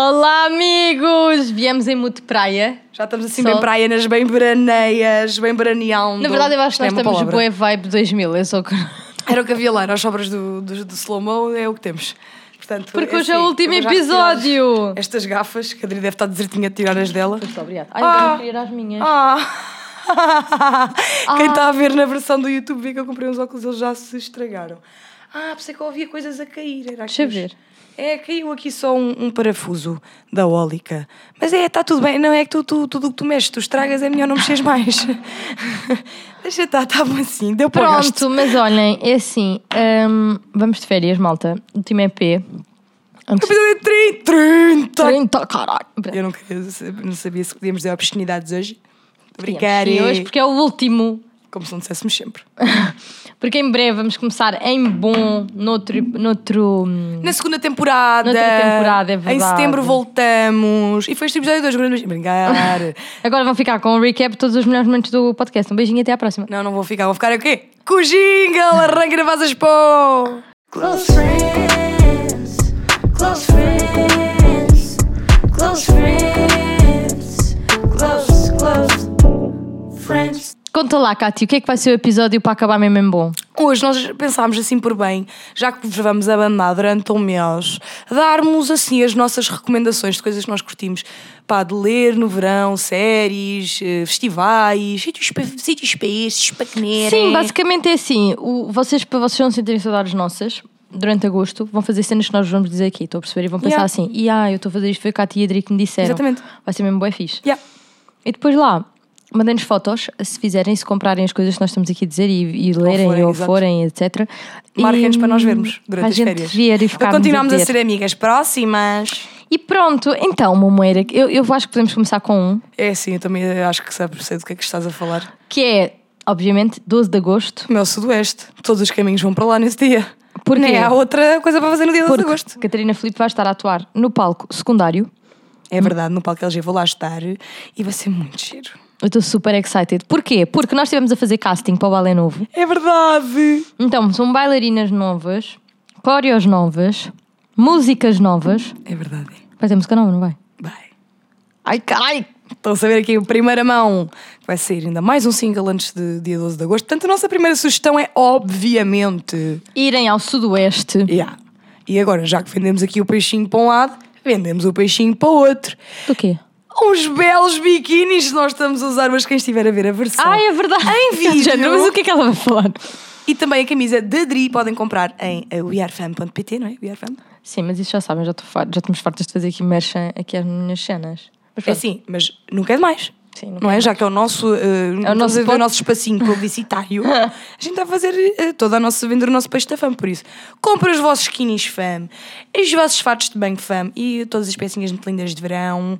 Olá, amigos! Viemos em Mute Praia. Já estamos assim Só- bem praia, nas bem veraneias, bem veraneando. Na verdade, eu acho que nós É estamos palavra. boa vibe 2000. Eu sou... Era o que havia lá, as sobras do, do, do slow-mo é o que temos. Portanto, Porque hoje é o assim, último vou já episódio. Estas gafas, que a Adri deve estar desertinha a tirar as dela. Muito obrigada. Ai, Ah. eu quero ir às minhas. Ah! Quem está a ver na versão do YouTube vê que eu comprei uns óculos e eles já se estragaram. Ah, pensei que eu ouvia coisas a cair. Era Deixa eu ver. É, caiu aqui só um, um parafuso da ólica. Mas é, está tudo bem. Não é que tu, tu, tudo o que tu mexes, tu estragas, é melhor não mexeres mais. Deixa estar, está bom assim. Deu para. Pronto, mas olhem, é assim. hum, vamos de férias, malta. Último EP. Antes... Episódio 30! 30! 30, caralho. Eu não, queria, não sabia se podíamos dizer obscenidades hoje. Brincar. sim, hoje porque é o último. Como se não dissessemos sempre. Porque em breve vamos começar em bom, noutro. noutro Na segunda temporada. Noutra temporada, é Em verdade. setembro voltamos. E foi este episódio 2, brincar. Agora vão ficar com o recap de todos os melhores momentos do podcast. Um beijinho e até à próxima. não, não vou ficar. Vou ficar o quê? Com o jingle! Arranca na vazas pó! Close friends, close friends, close friends, close, close friends. Conta lá, Cátia, o que é que vai ser o episódio para acabar mesmo em bom? Hoje nós pensámos assim por bem, já que vos vamos abandonar durante um mês, darmos assim as nossas recomendações de coisas que nós curtimos. Pá, de ler no verão, séries, eh, festivais, sítios para sítios para comerem. Sim, basicamente é assim. O, vocês, para vocês não sentirem saudades nossas, durante agosto, vão fazer cenas que nós vamos dizer aqui, estou a perceber? E vão pensar Yeah. assim, e ah, eu estou a fazer isto, foi a Cátia e a Adri que me disseram. Exatamente. Vai ser mesmo bué fixe. Yeah. E depois lá, mandem-nos fotos, se fizerem, se comprarem as coisas que nós estamos aqui a dizer e, e lerem forem, ou forem, etc. Marquem-nos para nós vermos durante a as gente férias. ver e Para ficarmos continuarmos a, ver. ser amigas próximas. E pronto, então, Momoeira, eu, eu acho que podemos começar com um, É assim, eu também acho que sabes do que é que estás a falar. que é, obviamente, 12 de agosto. Meu sudoeste. Todos os caminhos vão para lá nesse dia. Porquê? Nem há outra coisa para fazer no dia 12 de Porque agosto. Catarina Filipe vai estar a atuar no palco secundário. É verdade, no palco LG vou lá estar e vai ser muito giro. Eu estou super excited. Porquê? Porque nós estivemos a fazer casting para o balé novo. É verdade! Então, são bailarinas novas, coreos novas, músicas novas. É verdade. Vai ter música nova, não vai? Vai. Ai, carai! Estão a saber aqui, a primeira mão vai sair ainda mais um single antes de dia 12 de agosto. Portanto, a nossa primeira sugestão é, obviamente, Irem ao sudoeste. yeah. E agora, já que vendemos aqui o peixinho para um lado, vendemos o peixinho para o outro. Do quê? Uns belos biquinis que nós estamos a usar, mas quem estiver a ver a versão. Ai, é verdade! Em vídeo. Mas o que é que ela vai falar? E também a camisa da Dri podem comprar em eh, wearefam.pt, não é? Wearefam. Sim, mas isso já sabem, já, já estamos fartas de fazer aqui merchan aqui às minhas cenas. Mas É assim, mas nunca é demais. Sim, não é é? Já que é o nosso, uh, É o nosso o nosso espacinho publicitário, a gente vai fazer eh, toda a nossa vender o nosso peixe da fama. Por isso, compra os vossos skinnies fam, os vossos fatos de banho fam e todas as pecinhas muito lindas de verão.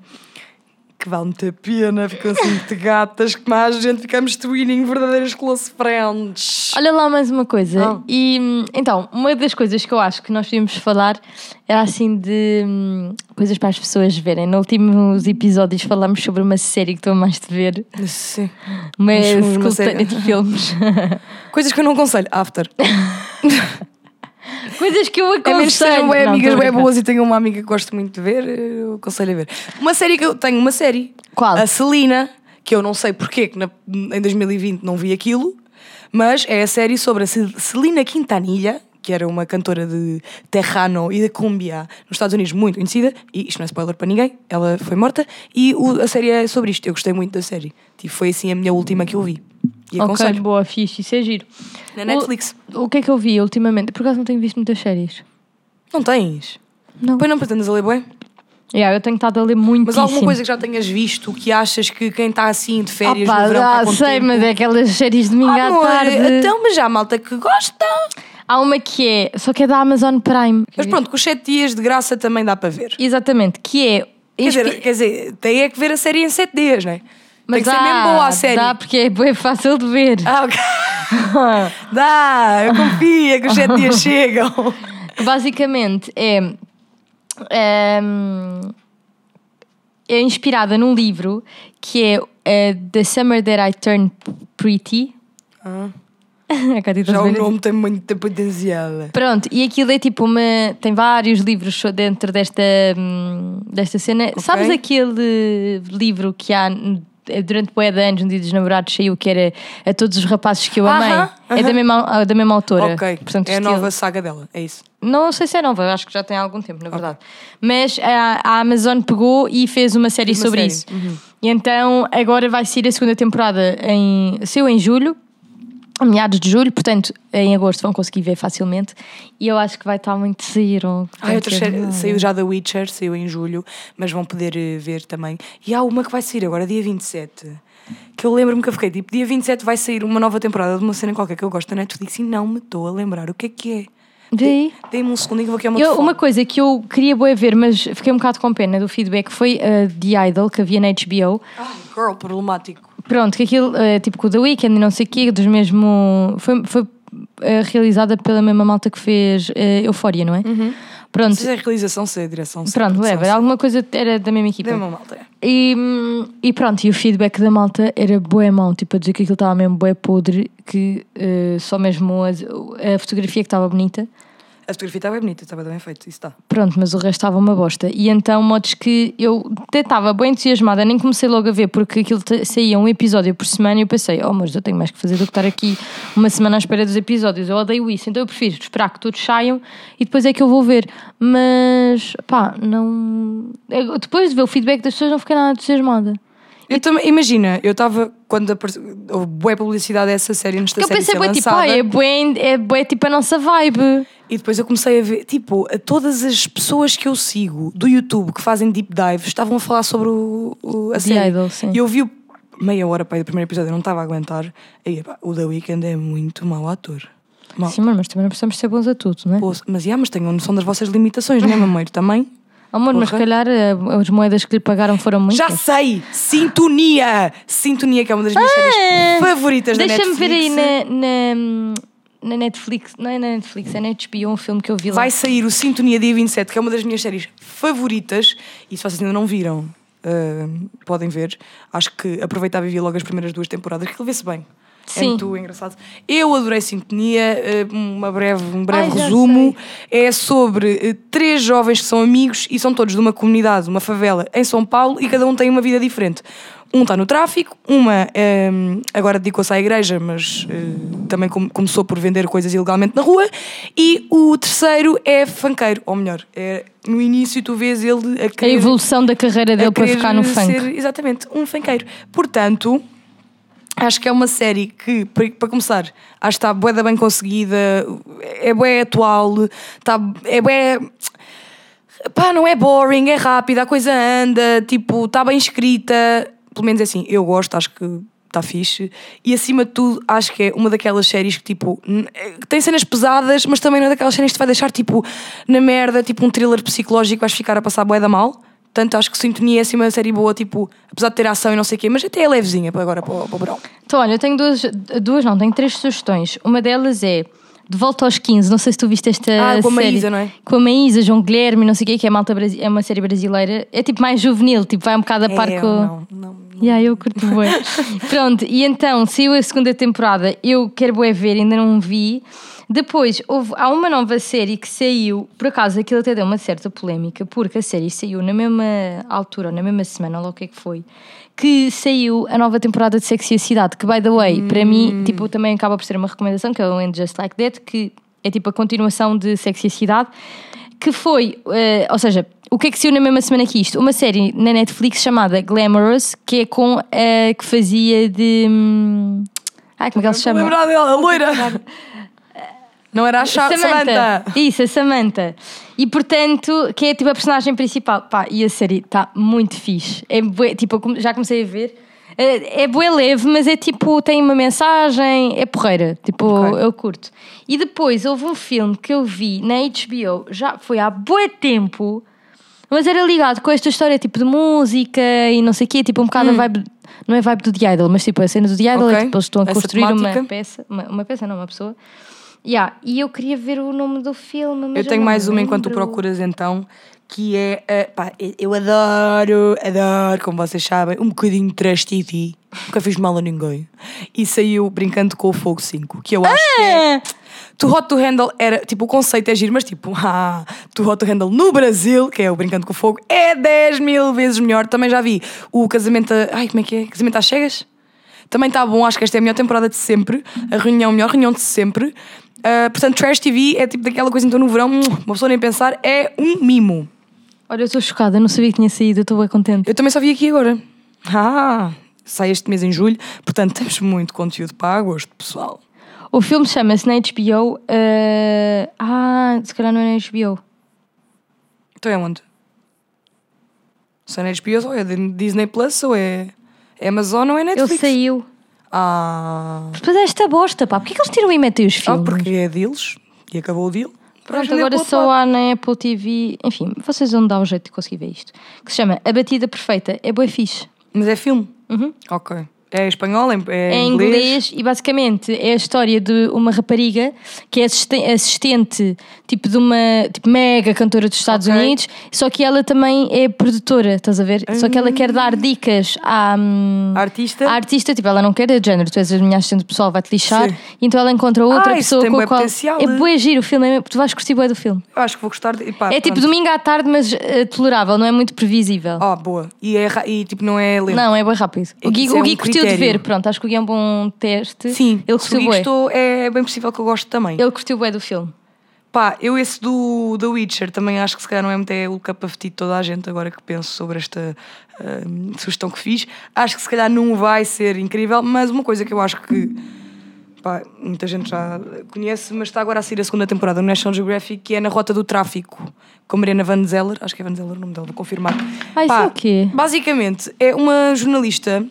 Que vale muito a pena, ficam assim muito gatas, que mais gente ficamos twinning, verdadeiras close friends. Olha lá mais uma coisa. Ah. E então, uma das coisas que eu acho que nós devíamos falar era assim de hum, coisas para as pessoas verem. No últimos episódios falamos sobre uma série que estou a mais de ver, Sim. uma Mas uma coletânea série- de filmes. Coisas que eu não aconselho. After. coisas que eu A menos que aconselho. sejam amigas bem boas e tenho uma amiga que gosto muito de ver, eu aconselho a ver. Uma série que eu tenho, uma série. Qual? A Celina, que eu não sei porquê, que na- em 2020 não vi aquilo, mas é a série sobre a Ce- Celina Quintanilha, que era uma cantora de Terrano e de cumbia nos Estados Unidos muito conhecida, e isto não é spoiler para ninguém, ela foi morta, e o- a série é sobre isto. Eu gostei muito da série. Tipo, foi assim a minha última que eu vi. E Ok, aconselho. boa, fixe, isso é giro. Na O- Netflix. O, que é que eu vi ultimamente? Por acaso não tenho visto muitas séries. Não tens? Não. Pois não pretendes a ler bem? Yeah, eu tenho estado a ler muito. Mas alguma coisa que já tenhas visto que achas que quem está assim de férias no verão com sei, tempo... mas é aquelas séries de domingo à Amor, tarde. então, mas já há malta que gosta. Há uma que é, só que é da Amazon Prime. Mas pronto, com os 7 dias de graça também dá para ver. Exatamente, que é. Quer dizer, inspi- quer dizer, tem é que ver a série em 7 dias, não é? Mas tem que ser dá, mesmo boa a série. Dá, porque é fácil de ver. Ah, ok. dá, eu confio que os 7 dias chegam. Basicamente é. é, é inspirada num livro que é eh, The Summer That I Turned Pretty. Ah. Já o nome tem muito potencial. Pronto, e aquilo é tipo uma. Tem vários livros dentro desta, hum, desta cena. Sabes aquele livro que há durante bué de anos, no Dia dos Namorados, saiu que era A Todos os Rapazes que Eu Amei? Aham, É da mesma, da mesma autora. Ok, Portanto, é a estilo- nova saga dela, é isso. Não sei se é nova, acho que já tem algum tempo, na verdade. Mas a, a Amazon pegou e fez uma série uma sobre série, uhum. isso. E então agora vai sair a segunda temporada em. Saiu em julho, meados de julho, portanto em agosto vão conseguir ver facilmente. E eu acho que vai estar muito giro. Ah, outra série, saiu já da Witcher, saiu em julho, mas vão poder eh, ver também. E há uma que vai sair agora, dia 27. Que eu lembro-me que eu fiquei tipo, dia 27 vai sair uma nova temporada de uma cena qualquer que eu gosto da Netflix e não me estou a lembrar o que é que é. Vê aí. Dei-me um segundinho que vou Eu- telefone. uma coisa que eu queria bué ver, mas fiquei um bocado com pena do feedback, foi a The Idol, que havia na HBO. Ai, girl, problemático. Pronto, que aquilo, é, tipo com o The Weeknd e não sei o quê, dos mesmo. Foi, foi eh, realizada pela mesma malta que fez eh, Eufória, não é? Pronto, Se é realização, se é direção, se é pronto, whatever, se- alguma coisa era da mesma equipa. Dê-me uma malta. é. E, e pronto, e o feedback da malta era bué mau, tipo a dizer que aquilo estava mesmo bué podre, que eh, só mesmo a, a fotografia que estava bonita. A fotografia estava bonita, estava bem feito, isso está. Pronto, mas o resto estava uma bosta. E então, modos que eu até estava bem entusiasmada, nem comecei logo a ver, porque aquilo saía um episódio por semana e eu pensei, oh, mas eu tenho mais que fazer do que estar aqui uma semana à espera dos episódios. Eu odeio isso, então eu prefiro esperar que todos saiam e depois é que eu vou ver. Mas, pá, não. Depois de ver o feedback das pessoas, não fiquei nada entusiasmada. Eu também, imagina, eu estava, quando apareceu, houve boa publicidade dessa série, nesta Eu série pensei, ser tipo, lançada, ah, é bué, é bué tipo a nossa vibe. E depois eu comecei a ver, tipo, a todas as pessoas que eu sigo do YouTube que fazem deep dive estavam a falar sobre o, o- a The série. Idol, sim. E eu vi o- meia hora para do primeiro episódio, eu não estava a aguentar. E o The Weeknd é muito mau ator. Mau. Sim, mas também não precisamos ser bons a tudo, não é? Pô, mas, yeah, mas tenham noção das vossas limitações, não é, mameiro? Também? Amor, mas se Porra. calhar eh, as moedas que lhe pagaram foram muitas. Já sei! Sintonia! Sintonia, que é uma das minhas Ah! séries favoritas da Deixa-me Netflix. ver aí na, na, na Netflix, não é na Netflix, é na HBO, um filme que eu vi lá. Vai sair o Sintonia dia 27, que é uma das minhas séries favoritas. E se vocês ainda não viram, ah, podem ver. Acho que aproveitava e via logo as primeiras duas temporadas, que ele vê-se bem. É Sim. muito engraçado. Eu adorei Sintonia, ah, uma breve, um breve Ai, resumo. É sobre ah, três jovens que são amigos e são todos de uma comunidade, uma favela em São Paulo e cada um tem uma vida diferente. Um está no tráfico, uma ah, agora dedicou-se à igreja, mas ah, também com- começou por vender coisas ilegalmente na rua. E o terceiro é funkeiro, ou melhor, é, no início tu vês ele a A querer, evolução da carreira dele a para ficar no funk. ser, exatamente, um funkeiro. Portanto, acho que é uma série que, para começar, acho que está bué da bem conseguida, é bué atual, está, é bué... Pá, não é boring, é rápida, a coisa anda, tipo, está bem escrita. Pelo menos é assim, eu gosto, acho que está fixe. E acima de tudo, acho que é uma daquelas séries que, tipo, tem cenas pesadas, mas também não é daquelas séries que te vai deixar, tipo, na merda, tipo um thriller psicológico, vais ficar a passar bué da mal. Portanto, acho que Sintonia é assim uma série boa, tipo, apesar de ter ação e não sei o quê, mas até é levezinha para agora, para, o- para o verão. Então, olha, eu tenho duas, duas, não, tenho três sugestões. Uma delas é De Volta aos 15, não sei se tu viste esta Ah, com a série. Maísa, não é? Com a Maísa, João Guilherme, não sei o quê, que é, malta, é uma série brasileira. É tipo mais juvenil, tipo, vai um bocado a par É, com... não, não, não. Yeah, eu curto bué. Pronto, e então saiu a segunda temporada, eu quero bué ver, ainda não vi. Depois, houve, há uma nova série que saiu, por acaso aquilo até deu uma certa polémica, porque a série saiu na mesma altura, ou na mesma semana, ou o que é que foi, que saiu a nova temporada de Sexy e a Cidade, que, by the way, para mim, tipo, também acaba por ser uma recomendação, que é o And Just Like That, que é tipo a continuação de Sexy e a Cidade, que foi, eh, ou seja, o que é que saiu na mesma semana que isto? Uma série na Netflix chamada Glamorous, que é com a que fazia de. hum, Ai, como é que ela se chama? lembrar dela, a loira. Não era a Cha- Samantha. Isso, a Samantha. E portanto, que é tipo a personagem principal. Pá, e a série está muito fixe. É bué- tipo, eu já comecei a ver. É, é bué leve, mas é tipo, tem uma mensagem, é porreira. Tipo, Ok. eu curto. E depois houve um filme que eu vi na HBO, já foi há bué tempo, mas era ligado com esta história tipo de música e não sei o quê, tipo um bocado a vibe. Não é vibe do The Idol, mas tipo a cena do The Idol é Hum. Ok. tipo eles estão a Essa construir uma temática. peça, uma, uma peça, não, uma pessoa. Yeah, e eu queria ver o nome do filme, Eu tenho não mais uma enquanto procuras então, que é, uh, pá, eu adoro, adoro, como vocês sabem, um bocadinho de trash TV. Nunca fiz mal a ninguém. E saiu Brincando com o Fogo 5, que eu acho que é... Too Hot to Handle era, tipo, o conceito é giro, mas tipo, ah, Too Hot to Handle no Brasil, que é o Brincando com o Fogo, é 10 mil vezes melhor. Também já vi o Casamento, a... ai, como é que é? Casamento às Cegas? Também está bom, acho que esta é a melhor temporada de sempre. A reunião, a melhor reunião de sempre. Uh, portanto, Trash TV é tipo daquela coisa, então no verão, hum, uma pessoa nem pensar, é um mimo. Olha, eu estou chocada, eu não sabia que tinha saído, eu estou bem contente. Eu também só vi aqui agora. Ah, sai este mês em julho, portanto temos muito conteúdo para agosto, pessoal. O filme chama-se na HBO. eh, Ah, se calhar não é na HBO. Então é onde? Se é na HBO ou é Disney Plus ou é Amazon ou é Ele Netflix? saiu. Ah, Depois esta bosta, pá. Porquê que eles tiram e metem os ah, filmes? porque é deles e acabou o deal. Pronto, agora só há na Apple TV. Enfim, vocês vão dar um jeito de conseguir ver isto. Que se chama A Batida Perfeita. É boa fixe. Mas é filme? Uhum. Ok. É espanhol? É, é É em inglês e basicamente é a história de uma rapariga que é assiste- assistente tipo de uma tipo, mega cantora dos Estados Ok. Unidos, só que ela também é produtora, estás a ver? Só que ela quer dar dicas à, hum, Artista? à artista, tipo, ela não quer de género, tu és a minha assistente pessoal, vai-te lixar, Sim. então ela encontra outra Ah, pessoa com a qual. potencial, É eh. bué giro o filme, é- tu vais curtir bué do filme. Eu acho que vou gostar de. e pá, é tipo pronto. domingo à tarde, mas eh, tolerável, não é muito previsível. Oh, boa. E, é, ra- e tipo, não é lento. Não, é bem rápido. O Gui, isso é o Gui um curtiu de ver, pronto, acho que o Gui é um bom teste. Sim, ele se o gostou, é bem possível que eu goste também. Ele curtiu bué do filme. Pá, eu esse do The Witcher também acho que se calhar não é muito é o tea de toda a gente agora que penso sobre esta ah, sugestão que fiz. Acho que se calhar não vai ser incrível, mas uma coisa que eu acho que pá, muita gente já conhece, mas está agora a sair a segunda temporada no National Geographic, que é na Rota do Tráfico, com Mariana Van Zeller, acho que é Van Zeller o nome dela, vou confirmar. Ah, isso é o quê? Basicamente, é uma jornalista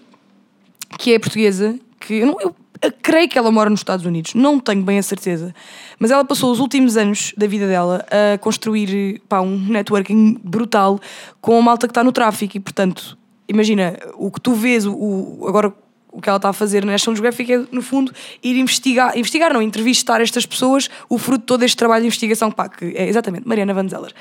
que é portuguesa, que eu, não- eu creio que ela mora nos Estados Unidos, não tenho bem a certeza, mas ela passou os últimos anos da vida dela a construir pá, um networking brutal com a malta que está no tráfico e, portanto, imagina, o que tu vês, o, o- agora o que ela está a fazer na National Geographic é, no fundo, ir investigar, investigar não, entrevistar estas pessoas, o fruto de todo este trabalho de investigação, pá, que é exatamente Mariana Van Zeller,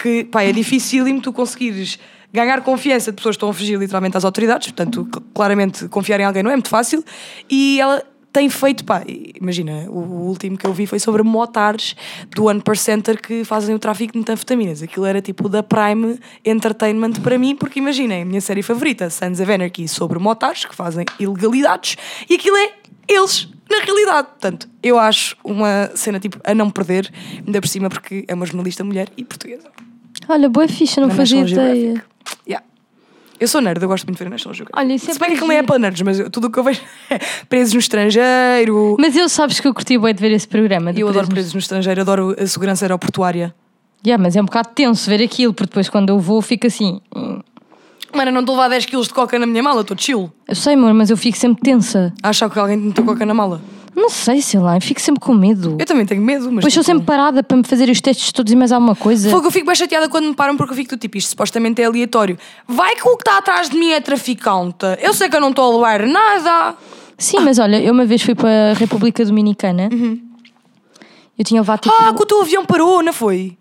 que pá, é dificílimo tu conseguires ganhar confiança de pessoas que estão a fugir literalmente às autoridades, portanto, cl- claramente confiar em alguém não é muito fácil, e ela tem feito, pá, imagina, o, o último que eu vi foi sobre motares do 1%er que fazem o tráfico de metanfetaminas. Aquilo era tipo da Prime Entertainment para mim, porque imaginem, a minha série favorita, Sons of Anarchy, sobre motares que fazem ilegalidades, e aquilo é eles na realidade. Portanto, eu acho uma cena tipo a não perder, ainda por cima porque é uma jornalista mulher e portuguesa. Olha, boa ficha, não Na fazia ideia. Yeah. Eu sou nerd, eu gosto muito de ver a National Geographic. Olha, isso é Se bem que bem aquilo nem é para nerds, mas eu- tudo o que eu vejo é presos no estrangeiro. Mas eu sabes que eu curti bué de ver esse programa. eu adoro Presos- presos no estrangeiro, adoro a segurança aeroportuária. Yeah, mas é um bocado tenso ver aquilo, porque depois quando eu vou fico assim. hum, Mano, eu não estou a levar 10 kg de coca na minha mala, estou chill. Eu sei, amor, mas eu fico sempre tensa. Achar que alguém te meteu coca na mala. Não sei, sei lá, eu fico sempre com medo. Eu também tenho medo, mas. Sou tipo, sempre parada para me fazer os testes todos e mais alguma coisa. Fogo, eu fico bem chateada quando me param porque eu fico do tipo, isto supostamente é aleatório. Vai que o que está atrás de mim é traficante. Eu sei que eu não estou a levar nada. Sim, mas olha, eu uma vez fui para a República Dominicana. Eu tinha levado tipo. Uhum. Ah, que o teu avião parou, não foi?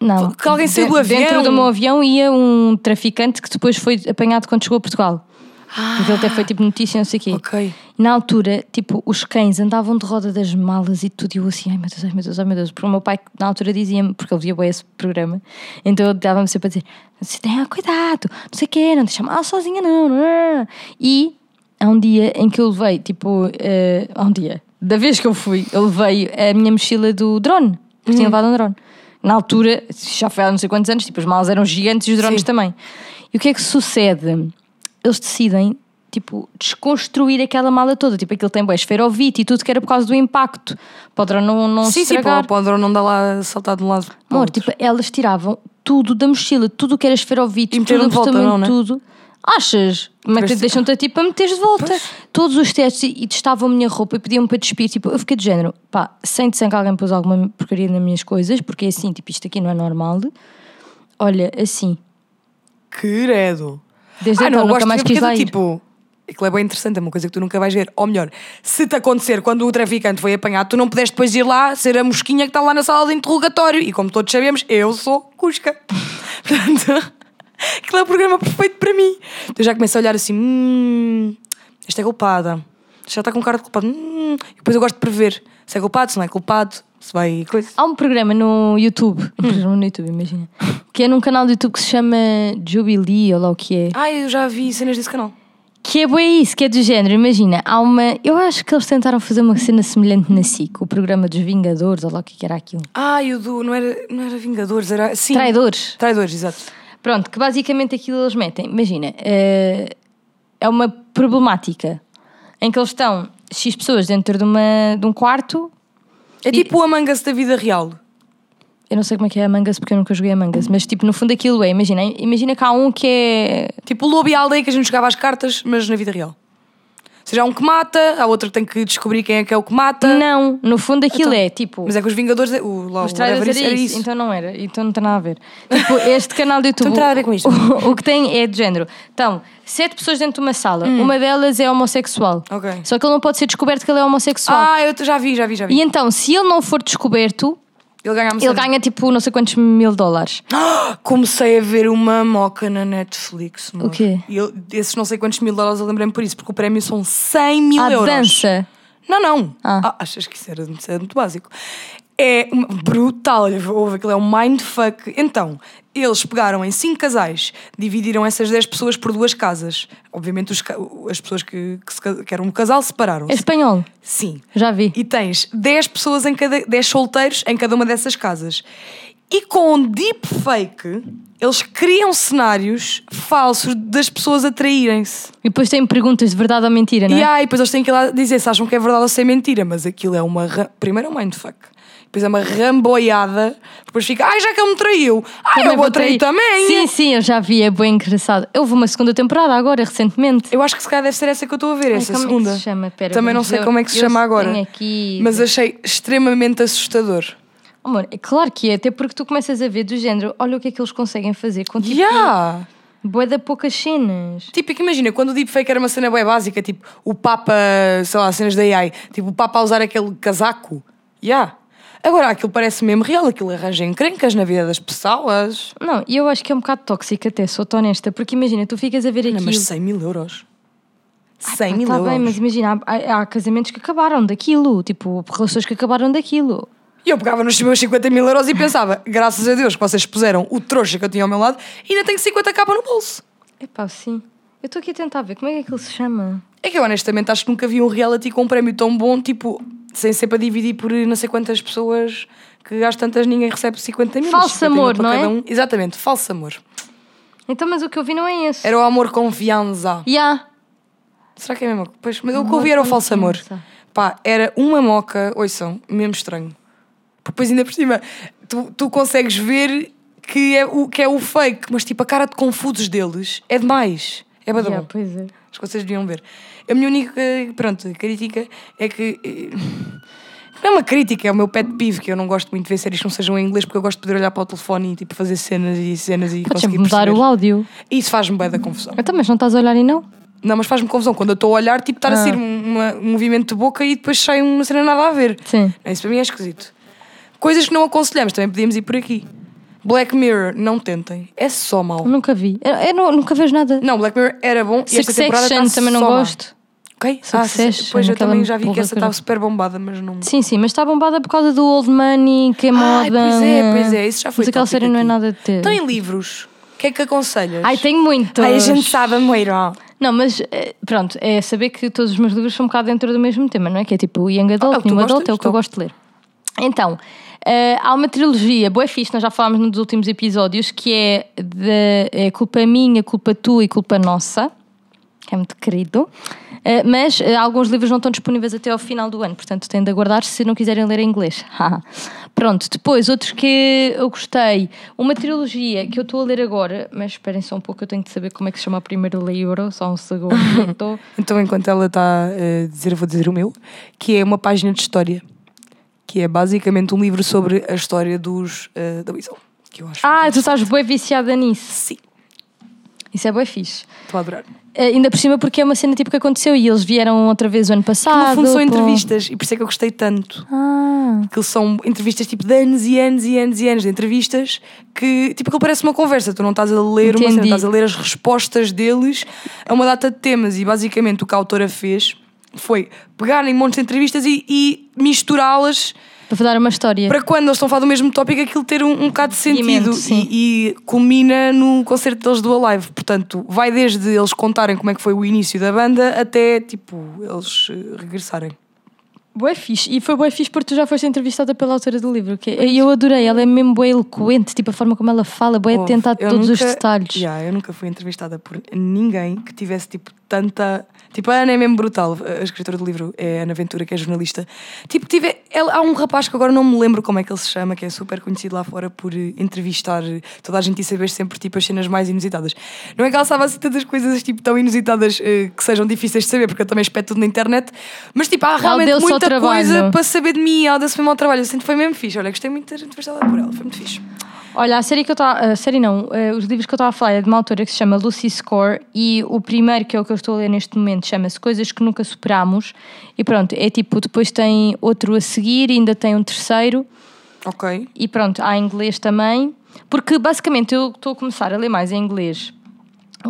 não, que alguém saiu do de- Dentro avião. do meu avião ia um traficante que depois foi apanhado quando chegou a Portugal. Porque ele até foi tipo notícia, não sei o quê. Ok. Na altura, tipo, os cães andavam de roda das malas e tudo, e eu assim, ai meu Deus, ai meu Deus, ai meu Deus. Porque o meu pai, na altura, dizia-me, porque ele via bem esse programa, então ele dava-me sempre a dizer: "Se tenha cuidado, não sei o quê, não deixa mal sozinha, não, não, não." E há um dia em que eu levei, tipo, eh, há um dia, da vez que eu fui, eu levei a minha mochila do drone, porque tinha levado um drone. Na altura, já foi há não sei quantos anos, tipo, as malas eram gigantes e os drones Sim. também. E o que é que sucede? Eles decidem, tipo, desconstruir aquela mala toda. Tipo, aquilo tem bué esferovite e tudo que era por causa do impacto. Para o drone não, não Sim, sim, estragar. para o drone não dá lá saltar de um lado. para Amor, tipo, elas tiravam tudo da mochila, tudo que era esferovite, E tudo de volta, não, né? tudo. Achas? Mas Tiveste- deixam-te tipo a meteres de volta. Todos os testes e, e testavam a minha roupa e pediam-me para despir. Tipo, eu fiquei de género, pá, sem de que alguém pôs alguma porcaria nas minhas coisas, porque é assim, tipo, isto aqui não é normal. Olha, assim, Credo. Desde Ah, então não, nunca gosto mais de ver quis é lá ir. tipo. Aquilo é bem interessante, é uma coisa que tu nunca vais ver. Ou melhor, se te acontecer quando o traficante foi apanhado, tu não pudeste depois ir lá ser a mosquinha que está lá na sala de interrogatório. E como todos sabemos, eu sou Cusca. Portanto, aquilo é o programa perfeito para mim. Eu já começo a olhar assim, hum, esta é culpada. Já está com cara de culpado. Hum. E depois eu gosto de prever se é culpado, se não é culpado, se vai coisa. Há um programa no YouTube, Hum. um programa no YouTube, imagina, que é num canal do YouTube que se chama Jubilee, ou lá o que é. Ah, eu já vi cenas desse canal. Que é bem isso, que é do género. Imagina, há uma. Eu acho que eles tentaram fazer uma cena semelhante na SIC, o programa dos Vingadores, ou lá o que era aquilo. Ah, e o do. Não era, não era Vingadores, era. Sim. Traidores. Traidores, exato. Pronto, que basicamente aquilo eles metem. Imagina, eh, é uma problemática em que eles estão X pessoas dentro de, uma, de um quarto. É tipo o Among Us da vida real. Eu não sei como é que é a Mangas porque eu nunca joguei a Mangas, mas tipo, no fundo aquilo é, imagina, imagina que há um que é. Tipo o lobo e a aldeia que a gente jogava as cartas, mas na vida real. Seja, há um que mata, há outro que tem que descobrir quem é que é o que mata. Não, no fundo aquilo Então, é tipo. Mas é que os Vingadores. O, lá, Os trailers whatever era, isso, isso. então não era, então não tem nada a ver. Tipo, este canal do YouTube. Então não tem nada a ver com isto. O, o que tem é de género. Então, sete pessoas dentro de uma sala, uma delas é homossexual. Hum. Ok. Só que ele não pode ser descoberto que ele é homossexual. Ah, eu já vi, já vi, já vi. E então, se ele não for descoberto, Ele ganha ele ganha tipo não sei quantos mil dólares. Comecei a ver uma moca na Netflix. amor. O quê? E eu, esses não sei quantos mil dólares eu lembrei-me por isso, porque o prémio são 100 mil A euros. dança. Não, não. Ah. Ah, achas que isso era, isso era muito básico? É brutal. Houve aquilo, é um mindfuck. Então, eles pegaram em cinco casais, dividiram essas 10 pessoas por duas casas. Obviamente, os as pessoas que, que, se que eram um casal É separaram-se. espanhol. Sim. Já vi. E tens 10 pessoas em cada 10 solteiros em cada uma dessas casas. E com deepfake, eles criam cenários falsos das pessoas atraírem-se. E depois tem perguntas de verdade ou mentira, não é? E aí, depois eles têm que ir lá dizer se acham que é verdade ou se é mentira, mas aquilo é uma. ra- Primeiro é um mindfuck. Depois é uma ramboiada. Depois fica, ai, já que ele me traiu. Ai, Também eu vou trair também. Sim, sim, eu já vi, é bem engraçado. Houve uma segunda temporada agora, recentemente. Eu acho que se calhar deve ser essa que eu estou a ver, Ai, essa como é que segunda. se chama? Pera, Também não sei ver. como é que se Eu chama agora. aqui- Mas achei extremamente assustador. Amor, é claro que é, até porque tu começas a ver do género, olha o que é que eles conseguem fazer com tipo Yeah! bué de poucas cenas. Tipo, é que imagina, quando o deepfake era uma cena bem básica, tipo, o Papa, sei lá, cenas da AI, tipo, o Papa a usar aquele casaco. Yeah. Agora, aquilo parece mesmo real, aquilo arranja encrencas na vida das pessoas. Não, e eu acho que é um bocado tóxico até, sou honesta, porque imagina, tu ficas a ver Não, aquilo. mas 100 mil euros. 100 Pá, mil tá euros. bem, mas imagina, há, há casamentos que acabaram daquilo, tipo, relações que acabaram daquilo. E eu pegava nos meus 50 mil euros e pensava, graças a Deus que vocês puseram o trouxa que eu tinha ao meu lado ainda tenho 50 capa no bolso. Epá, sim. Eu estou aqui a tentar ver como é que aquilo se chama. É que eu honestamente acho que nunca vi um reality com um prémio tão bom, tipo, sem ser para dividir por não sei quantas pessoas que às tantas ninguém recebe 50 mil. Falso 50 mil amor, não é? um. Exatamente, falso amor. Então, mas o que eu vi não é esse. Era o amor confiança. Ya. Será que é mesmo? Pois, mas o que eu vi era o falso amor. Pá, era uma moca, ouçam, mesmo estranho. Depois ainda por cima, tu, tu consegues ver que é, o, que é o fake, mas tipo, a cara de confusos deles é demais. É bada Ya, bom. pois é. Acho que vocês deviam ver. A minha única, pronto, crítica é que. eh, Não é uma crítica, é o meu pet peeve, que eu não gosto muito de ver séries que não sejam em inglês, porque eu gosto de poder olhar para o telefone e tipo, fazer cenas e cenas e Podes conseguir mudar perceber. o áudio. Isso faz-me bem da confusão. Então, mas não estás a olhar e não? Não, mas faz-me confusão quando eu estou a olhar, tipo, estar a Ah. sair uma- um movimento de boca e depois sai uma cena nada a ver. Sim. Isso para mim é esquisito. Coisas que não aconselhamos, também podíamos ir por aqui. Black Mirror, não tentem. É só mau. Nunca vi. Eu, eu nunca vejo nada. Não, Black Mirror era bom e esta temporada Succession está também não só má. gosto. Ok? Succession, ah, sim, pois eu também já vi que essa estava super bombada, mas não. Sim, sim, mas está bombada por causa do Old Money, que é Ai, moda. pois é, pois é, isso já foi Mas aquela série não é aqui. nada de ter. Então em livros, o que é que aconselhas? Ai, tem muitos. Ai, a gente sabe, Moira. Não, mas eh, pronto, é saber que todos os meus livros são um bocado dentro do mesmo tema, não é? Que é tipo o Young Ah, é o Adult, que tu New Adult, gostas, é o que eu então. gosto de ler. Então, eh, há uma trilogia, boa fixe, nós já falámos nos últimos episódios, que é de é culpa minha, culpa tua e culpa nossa, que é muito querido. Eh, mas eh, alguns livros não estão disponíveis até ao final do ano, portanto têm de aguardar se não quiserem ler em inglês. Pronto, depois outros que eu gostei, uma trilogia que eu estou a ler agora, mas esperem só um pouco, eu tenho de saber como é que se chama o primeiro livro, só um segundo. estou- Então, enquanto ela está a dizer, vou dizer o meu, que é uma página de história, que é basicamente um livro sobre a história dos uh, da Weasel, que eu acho. Ah, tu estás bem viciada nisso. Sim. Isso é bem fixe. Estou a adorar. Eh, ainda por cima porque é uma cena tipo que aconteceu e eles vieram outra vez o ano passado. No fundo são entrevistas e por isso é que eu gostei tanto. Ah, que são entrevistas tipo de anos e anos e anos e anos de entrevistas que tipo aquilo parece uma conversa, tu não estás a ler uma cena, Entendi. estás a ler as respostas deles a uma data de temas e basicamente o que a autora fez foi pegar em montes de entrevistas e, e misturá-las para dar uma história. para quando eles estão a falar do mesmo tópico aquilo ter um, um bocado de sentido sim. e, e culmina no concerto deles do Alive. Portanto, vai desde eles contarem como é que foi o início da banda até tipo eles eh, regressarem. Bué fixe. E foi bué fixe porque tu já foste entrevistada pela autora do livro. Que eu adorei. Ela é mesmo bué eloquente, tipo a forma como ela fala, Ouve, atenta a todos os nunca- detalhes. Yeah, eu nunca fui entrevistada por ninguém que tivesse tipo tanta. Tipo, a Ana é mesmo brutal, a escritora do livro é a Ana Ventura, que é jornalista. Tipo, tive, ela, há um rapaz que agora não me lembro como é que ele se chama, que é super conhecido lá fora por eh, entrevistar eh, toda a gente e saber sempre tipo, as cenas mais inusitadas. Não é que ela sabe assim tantas coisas tipo, tão inusitadas eh, que sejam difíceis de saber, porque eu também espeto tudo na internet, mas tipo, há realmente muita coisa para saber de mim, ela deu-se mesmo ao trabalho. Eu sinto que foi mesmo fixe. Olha, gostei muito de ter entrevistada por ela, foi muito fixe. Olha, a série que eu estava. A série não, eh, os livros que eu estava a falar é de uma autora que se chama Lucy Score e o primeiro, que é o que eu estou a ler neste momento, chama-se Coisas que Nunca Superamos. E pronto, é tipo, depois tem outro a seguir, ainda tem um terceiro. Ok. E pronto, há inglês também. Porque basicamente eu estou a começar a ler mais em inglês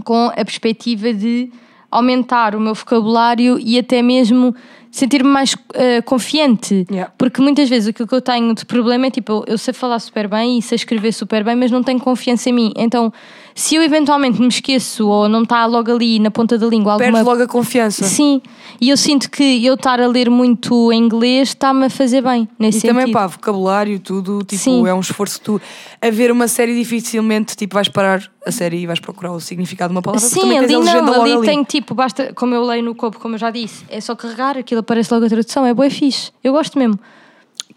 com a perspectiva de aumentar o meu vocabulário e até mesmo sentir-me mais eh, confiante. Yeah. Porque muitas vezes aquilo que eu tenho de problema é tipo, eu- eu sei falar super bem e sei escrever super bem, mas não tenho confiança em mim. Então, se eu eventualmente me esqueço ou não está logo ali na ponta da língua alguma Perdes logo a confiança. Sim, e eu sinto que eu estar a ler muito em inglês está-me a fazer bem nesse E sentido. também, pá, vocabulário, tudo, tipo, Sim. é um esforço. Tu, a ver uma série dificilmente, tipo, vais parar a série e vais procurar o significado de uma palavra. Sim, ali não, ali, ali. tem tipo, basta, como eu leio no copo, como eu já disse, é só carregar, aquilo aparece logo a tradução, é bué fixe. Eu gosto mesmo.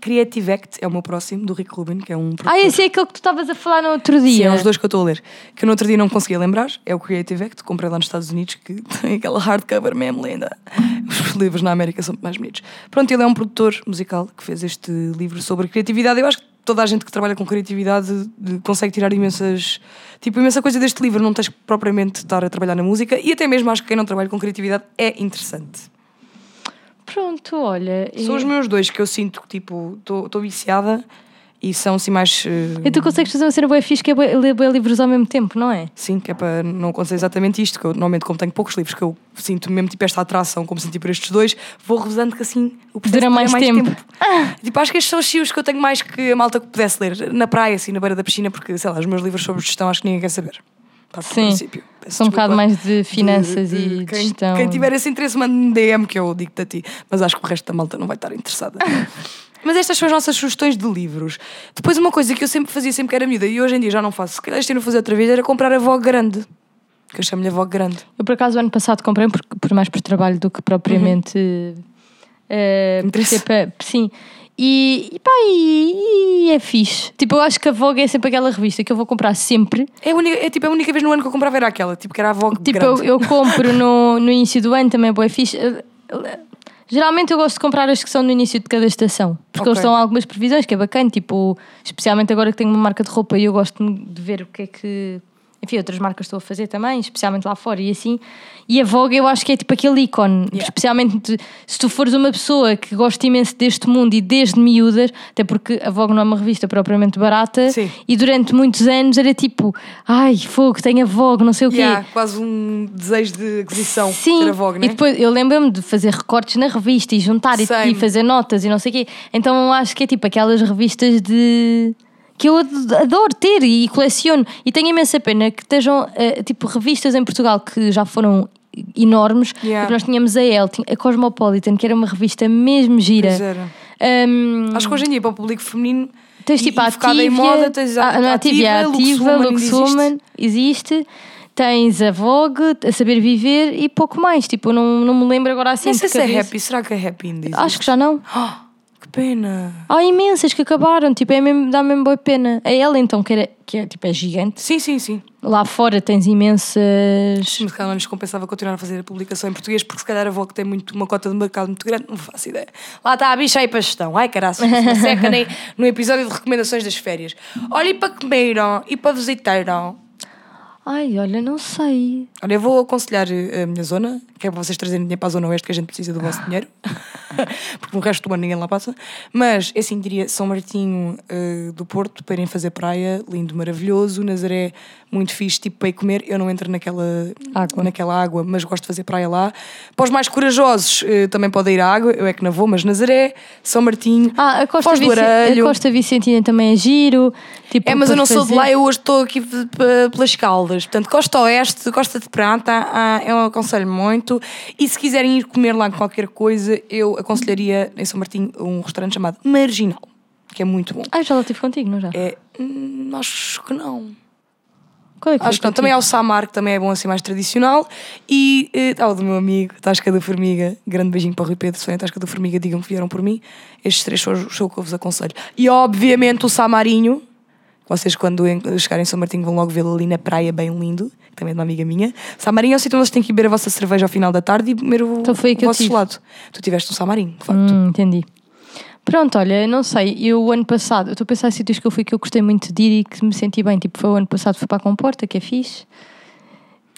Creative Act é o meu próximo, do Rick Rubin, que é um. Ah, esse é aquele que tu estavas a falar no outro Sim, dia. é os dois que eu estou a ler. Que eu no outro dia não conseguia lembrar. É o Creative Act, comprei lá nos Estados Unidos, que tem aquela hardcover mesmo linda. Os livros na América são mais bonitos. Pronto, ele é um produtor musical que fez este livro sobre criatividade. Eu acho que toda a gente que trabalha com criatividade de- consegue tirar imensas. Tipo, imensa coisa deste livro. Não tens que propriamente estar a trabalhar na música. E até mesmo acho que quem não trabalha com criatividade é interessante. Pronto, olha. São os meus dois que eu sinto que, tipo, estou viciada e são assim mais. eh, E tu consegues fazer uma cena bué fixe que é ler bué livros ao mesmo tempo, não é? Sim, que é para não acontecer exatamente isto, que eu normalmente, como tenho poucos livros, que eu sinto mesmo tipo esta atração, como senti por estes dois, vou revisando que assim o Dura mais tempo. Tipo, acho que estes são os chios que eu tenho mais que a malta que pudesse ler na praia, assim, na beira da piscina, porque sei lá, os meus livros sobre gestão acho que ninguém quer saber. Sim. princípio. Peço São um bocado mais de finanças de- e de de quem, gestão. Quem tiver esse interesse, manda-me DM que eu digo-te a ti, mas acho que o resto da malta não vai estar interessada. Mas estas são as nossas sugestões de livros. Depois, uma coisa que eu sempre fazia, sempre que era miúda, e hoje em dia já não faço, se calhar este ano fazer outra vez, era comprar a Vogue grande. Que eu chamo-lhe a Vogue grande. Eu, por acaso, o ano passado comprei por, por mais por trabalho do que propriamente. eh, Interesse. por ser pa- sim. E, e pá, e, e é fixe. Tipo, eu acho que a Vogue é sempre aquela revista que eu vou comprar sempre. É, a única, é tipo a única vez no ano que eu comprava era aquela, tipo que era a Vogue Tipo, eu, grande. eu compro no, no início do ano também, é fixe. Geralmente eu gosto de comprar as que são no início de cada estação, porque Ok. eles dão algumas previsões que é bacana, tipo, especialmente agora que tenho uma marca de roupa e eu gosto de ver o que é que, enfim, outras marcas estão a fazer também, especialmente lá fora e assim. E a Vogue eu acho que é tipo aquele ícone, Yeah. especialmente se tu fores uma pessoa que gosta imenso deste mundo e desde miúdas, até porque a Vogue não é uma revista propriamente barata, Sim. e durante muitos anos era tipo, ai, fogo, tem a Vogue, não sei o quê. Yeah, quase um desejo de aquisição Sim, ter a Vogue, né? e depois eu lembro-me de fazer recortes na revista e juntar e, e fazer notas e não sei o quê. Então eu acho que é tipo aquelas revistas de. Que eu ad- adoro ter e coleciono. E tenho imensa pena que estejam eh, tipo revistas em Portugal que já foram enormes. Yeah. Nós tínhamos a tinha- a Cosmopolitan, que era uma revista mesmo gira. Pois era. Hum, Acho que hoje em dia, para o público feminino, Tens tipo e a Ativia, em moda, tens a, ah, não, a Ativia, a Ativa, Lux Woman, Woman, existe. Tens a Vogue, a Saber Viver e pouco mais. Tipo, não, não me lembro agora assim Não sei se é happy. Será que é happy ainda existe? Acho que já não. Que pena. Há imensas que acabaram, tipo, é mesmo, dá mesmo boa pena. A ela então, que, era, que é, tipo, é gigante. Sim, sim, sim. Lá fora tens imensas. Mas se calhar não lhes compensava continuar a fazer a publicação em português, porque se calhar a Vogue tem muito, uma cota de mercado muito grande, não faço ideia. Lá está a bicha aí para gestão. Ai, caraças, uma seca nem, no episódio de recomendações das férias. Olha, e para comeram, e para visitaram. Ai, olha, não sei. Olha, eu vou aconselhar eh, a minha zona, que é para vocês trazerem dinheiro para a zona oeste, que a gente precisa do vosso dinheiro, porque no resto do ano ninguém lá passa. Mas, é assim, diria São Martinho eh, do Porto, para irem fazer praia, lindo, maravilhoso. Nazaré, muito fixe, tipo para ir comer. Eu não entro naquela Água. naquela água, mas gosto de fazer praia lá. Para os mais corajosos, eh, também podem ir à água, eu é que não vou, mas Nazaré, São Martinho, Ah, a Costa, Arelho. a Costa Vicentina também é giro. Tipo, É, mas eu não sou de fazer- lá, eu hoje estou aqui p- pelas Caldas. Portanto, Costa Oeste, Costa de Prata, ah, eu aconselho muito. E se quiserem ir comer lá qualquer coisa, eu aconselharia em São Martinho um restaurante chamado Marginal, que é muito bom. Ah, já lá estive contigo, não já? É, hum, acho que não. Qual é que Acho que não. Também há o Samar, que também é bom assim, mais tradicional. E eh, há o do meu amigo, Tasca da Formiga. Grande beijinho para o Rui Pedro, a Tasca da Formiga, digam que vieram por mim. Estes três são os que eu vos aconselho. E obviamente o Samarinho. Vocês, quando em- chegarem em São Martinho, vão logo vê-lo ali na praia, bem lindo, também é de uma amiga minha. Samarinho é o sítio onde vocês têm que ir beber a vossa cerveja ao final da tarde e beber o, Então foi que o vosso gelado. Tu tiveste um Samarinho, de facto. Hum, entendi. Pronto, olha, não sei, eu o ano passado, eu estou a pensar em sítios que eu fui que eu gostei muito de ir e que me senti bem. Tipo, foi o ano passado, fui para a Comporta, que é fixe.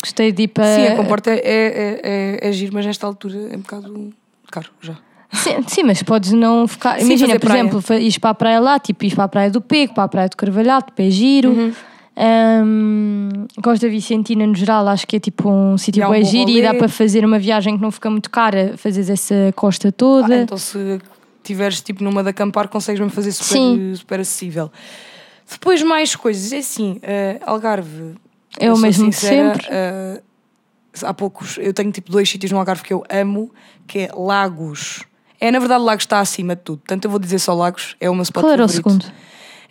Gostei de ir para. Sim, a comporta é, é, é, é giro, mas nesta altura é um bocado caro já. Sim, sim, mas podes não ficar. Sim, Imagina, por praia. exemplo, ires para a praia lá, tipo, ires para a praia do Pego, para a praia do Carvalhal, tipo, é giro. Uhum. Hum, gosto da Vicentina no geral, acho que é tipo um sítio um bem giro e dá para fazer uma viagem que não fica muito cara, fazes essa costa Ah, toda. então se tiveres tipo numa de acampar, consegues mesmo fazer super, Sim. super acessível. Depois mais coisas, é assim, eh, Algarve. É o mesmo sincera, sempre. eh, há poucos, eu tenho tipo dois sítios no Algarve que eu amo, que é Lagos. É, na verdade, Lagos está acima de tudo. Portanto, eu vou dizer só Lagos, é meu spot Qual era o favorito. segundo?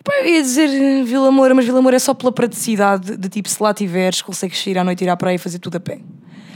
Pá, eu ia dizer eh, Vila Moura, mas Vila Moura é só pela praticidade de tipo, se lá tiveres, consegues sair à noite, ir à praia e fazer tudo a pé.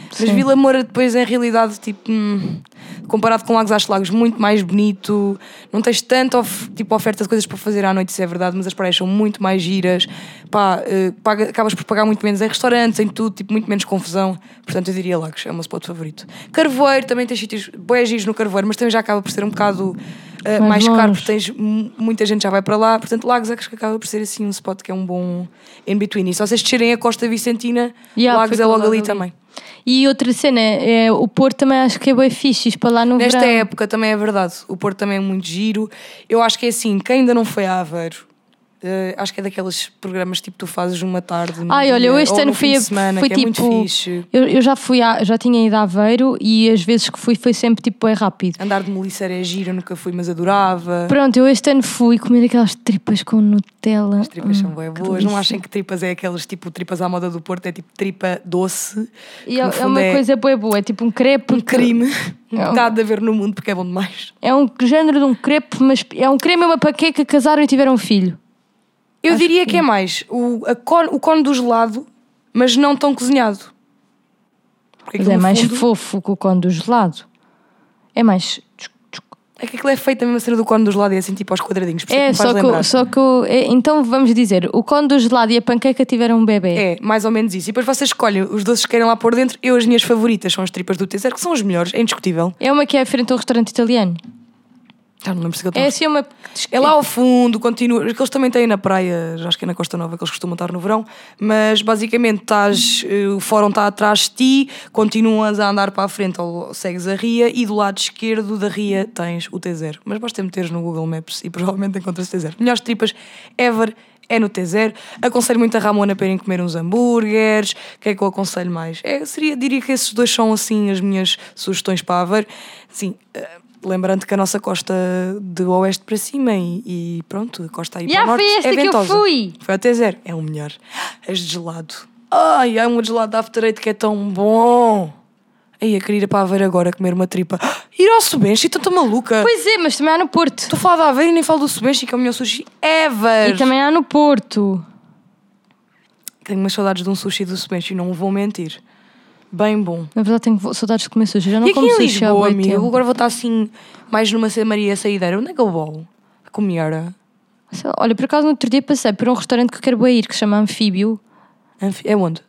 Mas Sim. Vila Moura depois, em realidade, tipo, hum, comparado com Lagos, acho Lagos muito mais bonito. Não tens tanto of- tipo, oferta de coisas para fazer à noite, isso é verdade, mas as praias são muito mais giras. Pá, eh, paga- acabas por pagar muito menos em restaurantes, em tudo, tipo, muito menos confusão. Portanto, eu diria Lagos, é o meu spot favorito. Carvoeiro, também tens sítios boas giros no Carvoeiro, mas também já acaba por ser um bocado Mais mais caro, porque tens mu- muita gente já vai para lá. Portanto, Lagos acho que acaba por ser assim um spot que é um bom in-between. E se vocês descerem a Costa Vicentina, Yeah, Lagos é logo logo ali, ali. também. E outra cena, é, o Porto também acho que é bem fixe, para lá no Nesta verão. época também é verdade. O Porto também é muito giro. Eu acho que é assim, quem ainda não foi a Aveiro, eh, acho que é daqueles programas tipo tu fazes uma tarde. Ai, olha, eu este ou ano fui, de a- semana, foi que tipo. é muito fixe. Eu, eu já fui, a, já tinha ido a Aveiro e as vezes que fui foi sempre tipo é rápido. Andar de Melissa é giro, eu nunca fui, mas adorava. Pronto, eu este ano fui comer aquelas tripas com Nutella. As tripas são Hum, bem que boas. Não delícia. achem que tripas é aquelas tipo tripas à moda do Porto, é tipo tripa doce. E é, é uma é coisa boa, boa, é tipo um crepe. um crime. É um- Metade de haver no mundo porque é bom demais. É um género de um crepe, mas é um creme e uma paqueca que casaram e tiveram um filho. Eu Acho diria que que é mais o, cone, o cone do gelado, mas não tão cozinhado. Porque Mas é mais fundo- fofo que o cone do gelado. É mais. É que aquilo é feito a mesma cena do cone do gelado e é assim tipo aos quadradinhos. É, faz só que, lembrar. só que. é, então vamos dizer, o cone do gelado e a panqueca tiveram um bebê. É, mais ou menos isso. E depois vocês escolhem os doces que querem lá pôr dentro. Eu, as minhas favoritas são as tripas do Tezer, que são as melhores, é indiscutível. É uma que é frente a um restaurante italiano. Já não lembro se É assim uma. É lá ao fundo, continua. Aqueles também têm na praia, já acho que é na Costa Nova que eles costumam estar no verão, mas basicamente estás, eh, o fórum está atrás de ti, continuas a andar para a frente ou segues a ria e do lado esquerdo da ria tens o T0. Mas basta meteres no Google Maps e provavelmente encontras o T0. Melhores tripas ever é no T0. Aconselho muito a Ramona para irem comer uns hambúrgueres. O que é que eu aconselho mais? É, seria, diria que esses dois são assim as minhas sugestões para Aveiro. Sim, eh, lembrando que a nossa costa de oeste para cima e, e pronto, a costa aí Já para o norte foi esta é que eu ventosa. fui. Foi até zero. É o melhor. As de gelado. Ai, há um gelado da After Eight que é tão bom. Aí, a querer ir para Aveiro agora comer uma tripa. Ir ao Subenchi, estou maluca. Pois é, mas também há no Porto. Estou a falar de Aveiro e nem falo do Subenchi, que é o melhor sushi ever. E também há no Porto. Tenho umas saudades de um sushi do Subenchi, não vou mentir. Bem bom. Na verdade, tenho saudades de comer sushi. Já não e aqui como em sushi Lisboa, bué amigo, tempo. agora vou estar assim, mais numa Maria Saideira. Onde é que eu vou? A comer? Sei lá, Olha, por acaso no outro dia passei por um restaurante que eu quero ir, que se chama Anfíbio. Anfi- É onde?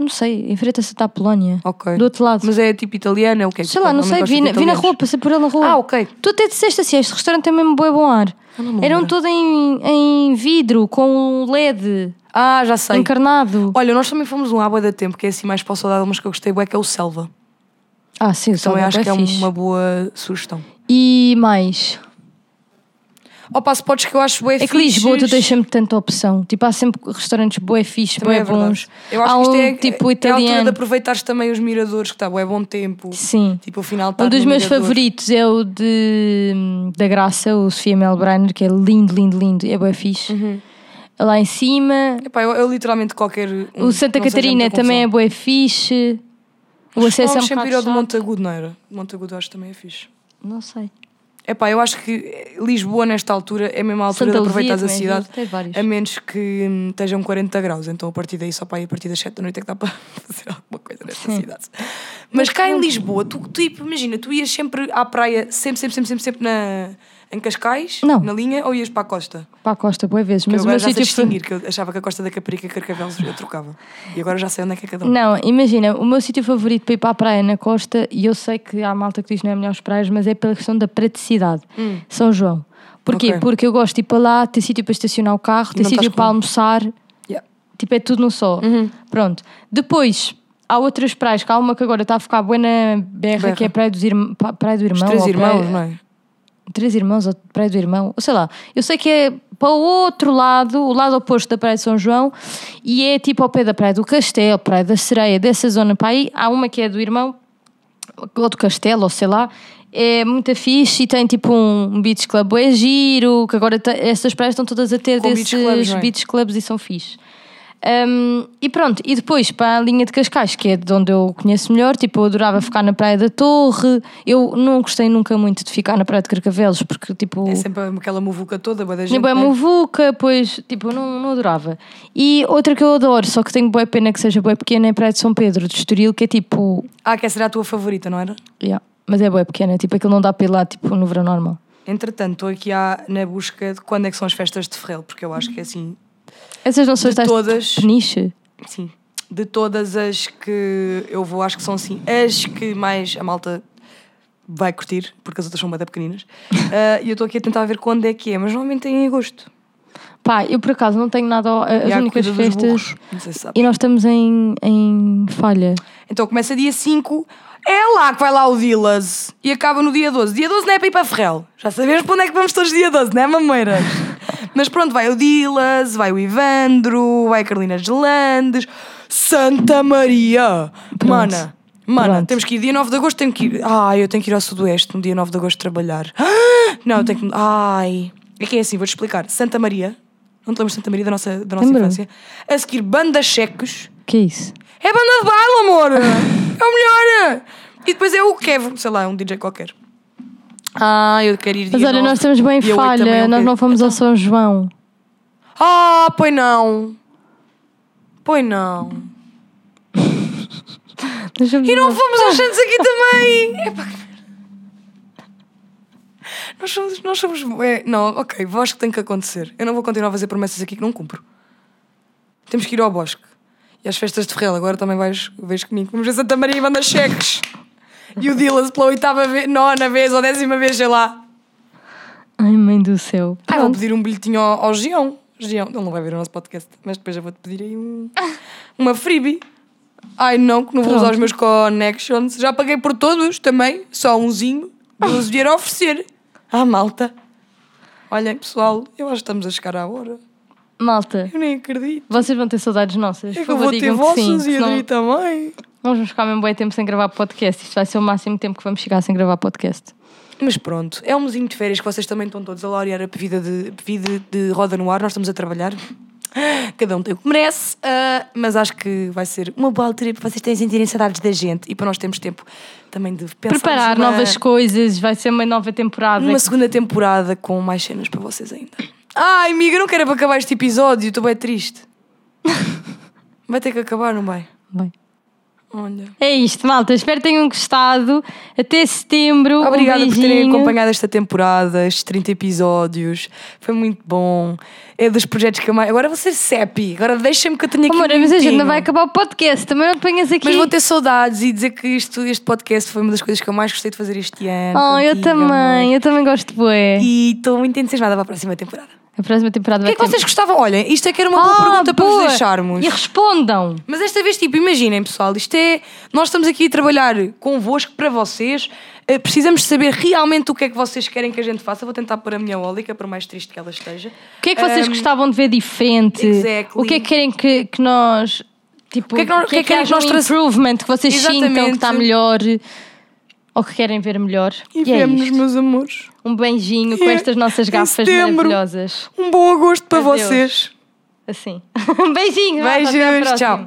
Não sei, a Santa Polónia. Ok. Do outro lado. Mas é tipo italiana, é o que é? Sei lá, não sei, vi, na- vi na rua, passei por ele na rua. Ah, ok. Tu até disseste assim: este restaurante tem mesmo bom bom ar. não me Era um lembro. todo em, em vidro, com LED Ah, já sei. encarnado. Olha, nós também fomos um bué de tempo, que é assim mais para o saudade, mas que eu gostei bué, que é o Selva. Ah, sim, só Também acho que é fixe. uma boa sugestão. E mais. Opa, spots que eu acho bué É que Lisboa tu sempre tanta opção. Tipo, há sempre restaurantes bué fixe, bué é bons. Eu acho há que isto um é, tipo é a altura de italiano. aproveitares também os miradores, que está bué bom tempo. Sim. Tipo, o final Um dos meus favoritos é o de, da Graça, o Sofia Melbrenner, que é lindo, lindo, lindo. É bué fixe. Uhum. Lá em cima. Epá, eu, eu literalmente qualquer. um O Santa Catarina também é bué fixe. O acesso é um sempre ir ao de. Montagudo, não era? Montagudo acho que também é fixe. Não sei. Epá, eu acho que Lisboa, nesta altura, é mesmo a altura Santa de Luzia aproveitares a cidade. A menos que hum, estejam 40 graus. Então, a partir daí, só para ir a partir das 7 da noite é que dá para fazer alguma coisa nesta Sim. cidade. Mas cá em Lisboa, tu, tu, tipo, imagina, tu ias sempre à praia, sempre, sempre, sempre, sempre, sempre na, em Cascais, Não. na linha, ou ias para a costa? Para a Costa, boas vezes. Que Mas eu o agora meu já sei distinguir, que eu achava que a costa da Caparica e Carcavelos eu trocava. E agora já sei onde é que é cada um. Não, imagina, o meu sítio favorito para ir para a praia na costa, e eu sei que há malta que diz que não é melhores praias, mas é pela questão da praticidade. São João. Porquê? Hum. Ok. Porque eu gosto de ir para lá, ter sítio para estacionar o carro, ter não sítio para almoçar, Yeah. tipo, é tudo no só. Uhum. Pronto. Depois, há outras praias, que há uma que agora está a ficar boa na berra, Berra. que é a Praia, dos Irm... praia do Irmão. Os três irmãos, praia... não é? Três irmãos ou Praia do Irmão, ou sei lá. Eu sei que é para o outro lado, o lado oposto da Praia de São João, e é tipo ao pé da Praia do Castelo, Praia da Sereia, dessa zona para aí. Há uma que é do Irmão, ou do Castelo, ou sei lá. É muito fixe e tem tipo um beach club é giro, que agora essas praias estão todas a ter Com desses beach clubs, é? beach clubs e são fixe. Um, e pronto, e depois para a linha de Cascais, que é de onde eu conheço melhor, tipo, eu adorava ficar na Praia da Torre. Eu não gostei nunca muito de ficar na Praia de Carcavelos, porque tipo. É sempre aquela muvuca toda, boa da gente. Tinha boa né? muvuca, pois, tipo, eu não, não adorava. E outra que eu adoro, só que tenho boa pena que seja boa pequena, é a Praia de São Pedro, de Estoril, que é tipo. Ah, que essa era a tua favorita, não era? yeah, mas é boa pequena, tipo, aquilo não dá para ir lá, tipo, no verão normal. Entretanto, estou aqui à, na busca de quando é que são as festas de Ferrel, porque eu acho que é assim, Essas não são as todas- peniche? sim, de todas as que eu vou, acho que são assim, as que mais a malta vai curtir, porque as outras são bem pequeninas. Ah, E eu estou aqui a tentar ver quando é que é, mas normalmente é em agosto. Pá, eu por acaso não tenho nada. As E há a únicas festas. se. E nós estamos em, em falha. Então começa dia 5, é lá que vai lá o Dilas e acaba no dia 12. Dia 12 não é para ir para Ferrel. Já sabemos para onde é que vamos todos dia 12, não é, mameiras? Mas pronto, vai o Dilas, vai o Ivandro, vai a Carolina Gelandes, Santa Maria. Mana, mana, Pronto. temos que ir dia 9 de agosto, tenho que ir. Ai, eu tenho que ir ao Sudoeste no dia 9 de agosto trabalhar. Ah, Não, eu tenho que. Ai. É que é assim, vou-te explicar. Santa Maria, não te lembras de Santa Maria da nossa, da nossa Lembro. infância? A seguir, banda cheques. que é isso? É banda de baile, amor! É o melhor! E depois é o Kev, sei lá, um DJ qualquer. Ah, eu quero ir dia Mas olha, nove. nós estamos bem Dia também falha, nós quê? não fomos ao São João. Ah, pois não! Pois não! E não fomos aos Santos aqui também! Epá, que merda. Nós somos. Nós somos é, não, ok, acho que tem que acontecer. Eu não vou continuar a fazer promessas aqui que não cumpro. Temos que ir ao bosque. E às festas de Ferrel, agora também vais, vais comigo. Vamos ver Santa Maria e Banda Cheques. E o Dilas pela oitava vez, nona vez ou décima vez, sei lá. Ai, mãe do céu. Ah, vou pedir um bilhetinho ao, ao Gião. Gião, ele não vai ver o nosso podcast, mas depois eu vou-te pedir aí um, uma freebie. Ai não, que não vou usar Pronto. os meus connections. Já paguei por todos também, só umzinho. Eles vieram oferecer. Ah, malta. Olhem, pessoal, eu acho que estamos a chegar à hora. Malta, Eu nem acredito. vocês vão ter saudades nossas. É que eu vou ter vossas sim. e a Adri também. Nós vamos ficar mesmo bem tempo sem gravar podcast. Isto vai ser o máximo tempo que vamos chegar sem gravar podcast. Mas pronto, é um mesinho de férias que vocês também estão todos a laurear a vida de, vida de roda no ar. Nós estamos a trabalhar. Cada um tem o que merece, ah, mas acho que vai ser uma boa altura para vocês terem sentirem saudades da gente e para nós termos tempo também de pensar Preparar numa, novas coisas, vai ser uma nova temporada. numa segunda temporada com mais cenas para vocês ainda. Ai, amiga, não quero acabar este episódio, estou bem triste. Vai ter que acabar, não vai? Bem, Olha. É isto, malta. Espero que tenham gostado. Até setembro. Obrigada um por terem acompanhado esta temporada, estes 30 episódios. Foi muito bom. É dos projetos que eu mais. Agora vou ser CEPI. Agora deixa-me que eu tenha aqui. Amor, um mas a gente não vai acabar o podcast. Também não te ponhas aqui. Mas vou ter saudades e dizer que isto, este podcast foi uma das coisas que eu mais gostei de fazer este ano. Oh, eu contigo, também. amor. Eu também gosto de bué. E estou muito entusiasmada para a próxima temporada. A próxima temporada O que vai é que vocês gostavam? Olhem, isto é que era uma boa Ah, pergunta para boa. vos deixarmos. E respondam. Mas desta vez, tipo, imaginem, pessoal, isto é. Nós estamos aqui a trabalhar convosco para vocês. Eh, Precisamos de saber realmente o que é que vocês querem que a gente faça. Vou tentar pôr a minha ólica, por mais triste que ela esteja. O que é que vocês Ahm, gostavam de ver diferente? exactly. O que é que querem que, que nós. Tipo, O que é que nós- o que é que querem haja que nós um improvement que vocês sintam que Exatamente. está melhor ou que querem ver melhor? E E é vemos, isto. meus amores. Um beijinho com É, estas nossas gafas maravilhosas. Um bom agosto para Adeus. vocês. Assim. Beijinho. à Beijos, próxima. tchau.